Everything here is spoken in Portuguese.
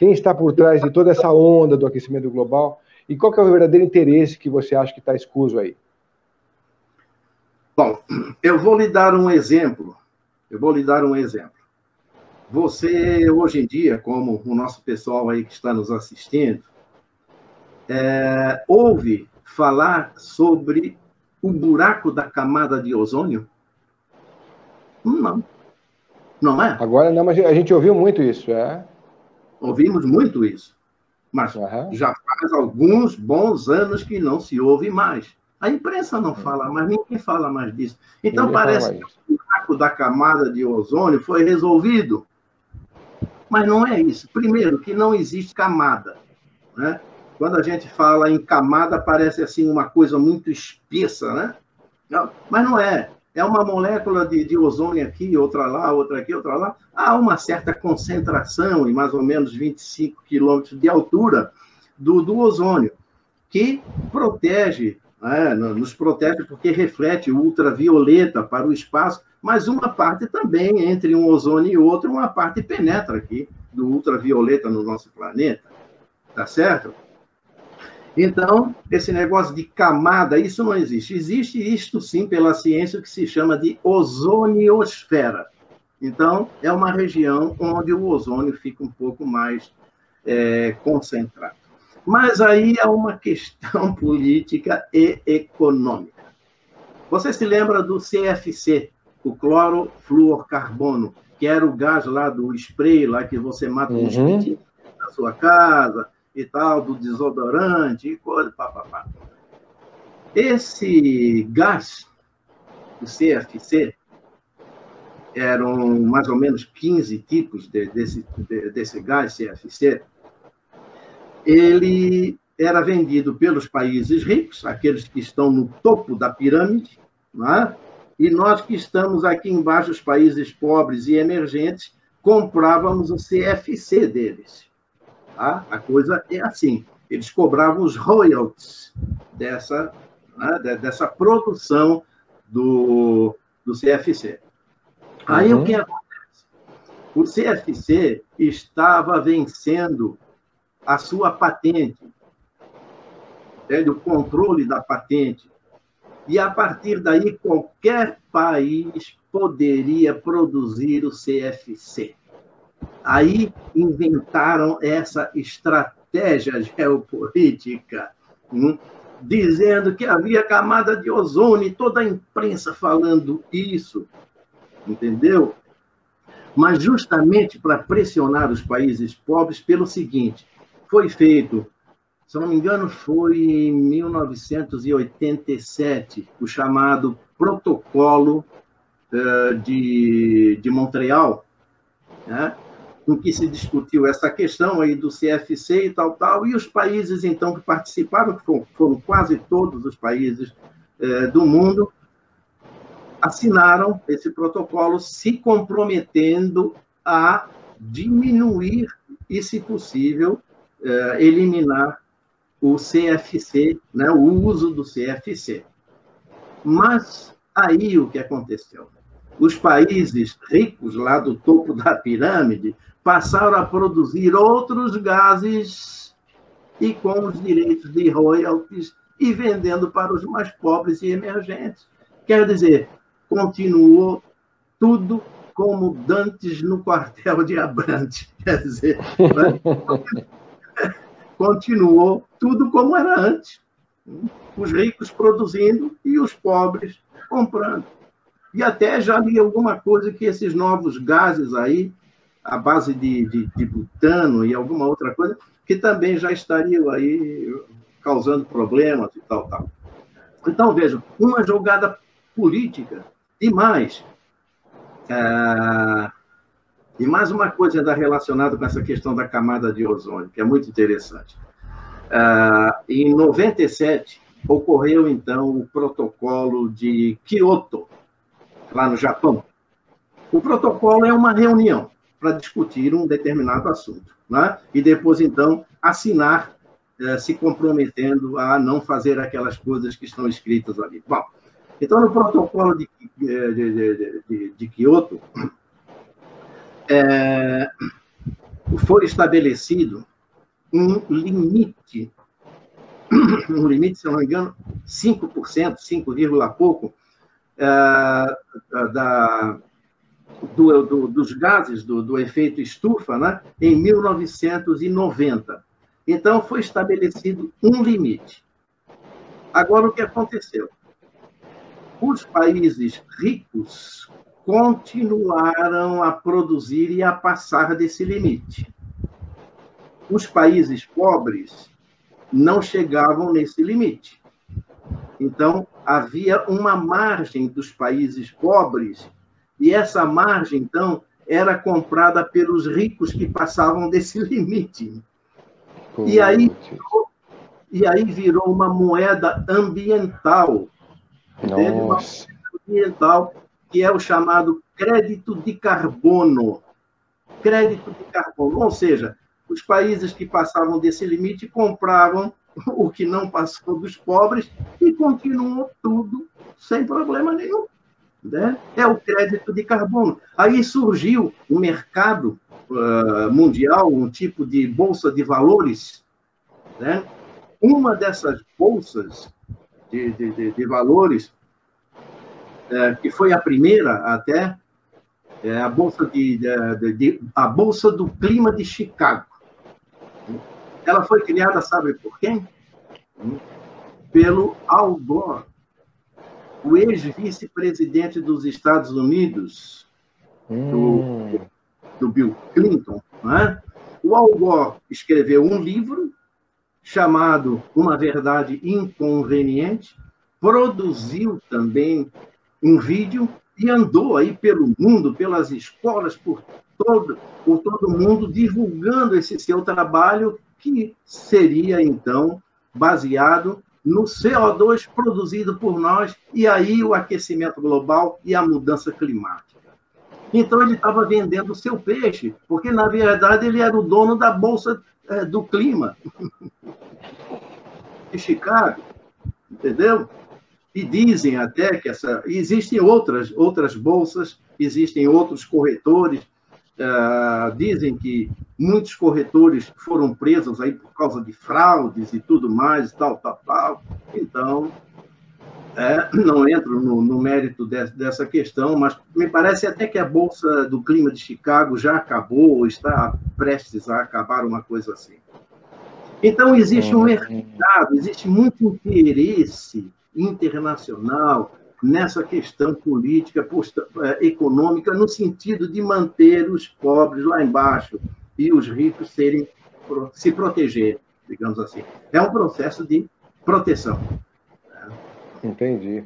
Quem está por trás de toda essa onda do aquecimento global? E qual é o verdadeiro interesse que você acha que está escuso aí? Bom, eu vou lhe dar um exemplo. Eu vou lhe dar um exemplo. Você, hoje em dia, como o nosso pessoal aí que está nos assistindo, é, ouve falar sobre o buraco da camada de ozônio? Não. Não é? Agora não, mas a gente ouviu muito isso, é? Ouvimos muito isso. Mas uhum. já faz alguns bons anos que não se ouve mais. A imprensa não fala mais, ninguém fala mais disso. Então parece que o buraco da camada de ozônio foi resolvido. Mas não é isso. Primeiro, que não existe camada. Né? Quando a gente fala em camada, parece assim uma coisa muito espessa, né? Não, mas não é. É uma molécula de, de, ozônio aqui, outra lá, outra aqui, outra lá. Há uma certa concentração, em mais ou menos 25 quilômetros de altura, do, do ozônio, que protege, né? nos protege porque reflete ultravioleta para o espaço mas uma parte também, entre um ozônio e outro, uma parte penetra aqui do ultravioleta no nosso planeta. Tá certo? Então, esse negócio de camada, isso não existe. Existe isto sim pela ciência que se chama de ozoniosfera. Então, é uma região onde o ozônio fica um pouco mais é, concentrado. Mas aí há uma questão política e econômica. Você se lembra do CFC, o clorofluorcarbono, que era o gás lá do spray, lá que você mata uhum. mosquitinhos na sua casa e tal, do desodorante e coisa, papapá. Esse gás, o CFC, eram mais ou menos 15 tipos de, desse, de, desse gás CFC, ele era vendido pelos países ricos, aqueles que estão no topo da pirâmide, é? E nós que estamos aqui embaixo, os países pobres e emergentes, comprávamos o CFC deles. Tá? A coisa é assim. Eles cobravam os royalties dessa, né, dessa produção do, do CFC. Aí uhum. o que acontece? O CFC estava vencendo a sua patente, né, o controle da patente e a partir daí qualquer país poderia produzir o CFC. Aí inventaram essa estratégia geopolítica, hum, dizendo que havia camada de ozônio, toda a imprensa falando isso, entendeu? Mas justamente para pressionar os países pobres pelo seguinte: foi feito se não me engano, foi em 1987, o chamado Protocolo uh, de, de Montreal, né? Em que se discutiu essa questão aí do CFC e tal, tal, e os países, então, que participaram, que foram, quase todos os países uh, do mundo, assinaram esse protocolo se comprometendo a diminuir e, se possível, uh, eliminar o CFC, né, o uso do CFC. Mas aí o que aconteceu? Os países ricos lá do topo da pirâmide passaram a produzir outros gases e com os direitos de royalties e vendendo para os mais pobres e emergentes. Quer dizer, continuou tudo como dantes no quartel de Abrantes. Quer dizer, né? continuou tudo como era antes. Os ricos produzindo e os pobres comprando. E até já li alguma coisa que esses novos gases aí, à base de, de, de butano e alguma outra coisa, que também já estariam aí causando problemas e tal, tal. Então, vejam, uma jogada política e mais. É, e mais uma coisa ainda relacionada com essa questão da camada de ozônio, que é muito interessante. Uh, em 97, ocorreu, então, o protocolo de Kyoto, lá no Japão. O protocolo é uma reunião para discutir um determinado assunto, né? e depois, então, assinar, uh, se comprometendo a não fazer aquelas coisas que estão escritas ali. Bom, então, no protocolo de, de, de, de, de Kyoto, é, foi estabelecido um limite, um limite, se não me engano, 5%, 5, pouco, uh, da, do, do, dos gases do, do efeito estufa né, em 1990. Então, foi estabelecido um limite. Agora, o que aconteceu? Os países ricos continuaram a produzir e a passar desse limite. Os países pobres não chegavam nesse limite. Então, havia uma margem dos países pobres, e essa margem, então, era comprada pelos ricos que passavam desse limite. E aí, e aí virou uma moeda ambiental. Teve uma moeda ambiental que é o chamado crédito de carbono. Crédito de carbono, ou seja, os países que passavam desse limite compravam o que não passou dos pobres e continuou tudo sem problema nenhum. Né? É o crédito de carbono. Aí surgiu o um mercado uh, mundial, um tipo de bolsa de valores. Né? Uma dessas bolsas de, de, de, de valores é, que foi a primeira até, é a bolsa de, de, de, a bolsa do clima de Chicago. Ela foi criada, sabe por quem? Pelo Al Gore, o ex-vice-presidente dos Estados Unidos, hum. do, do, Bill Clinton. Né? O Al Gore escreveu um livro chamado Uma Verdade Inconveniente, produziu também um vídeo e andou aí pelo mundo, pelas escolas, por todo, por todo mundo, divulgando esse seu trabalho, que seria, então, baseado no CO2 produzido por nós, e aí o aquecimento global e a mudança climática. Então, ele estava vendendo o seu peixe, porque, na verdade, ele era o dono da Bolsa é, do Clima de Chicago, entendeu? E dizem até que essa. Existem outras, outras bolsas, existem outros corretores. Uh, dizem que muitos corretores foram presos aí por causa de fraudes e tudo mais, tal, tal, tal. Então, é, não entro no, no mérito de, dessa questão, mas me parece até que a Bolsa do Clima de Chicago já acabou, ou está prestes a acabar, uma coisa assim. Então, existe um mercado, existe muito interesse internacional nessa questão política, é, econômica, no sentido de manter os pobres lá embaixo e os ricos serem, se proteger, digamos assim. É um processo de proteção. Entendi.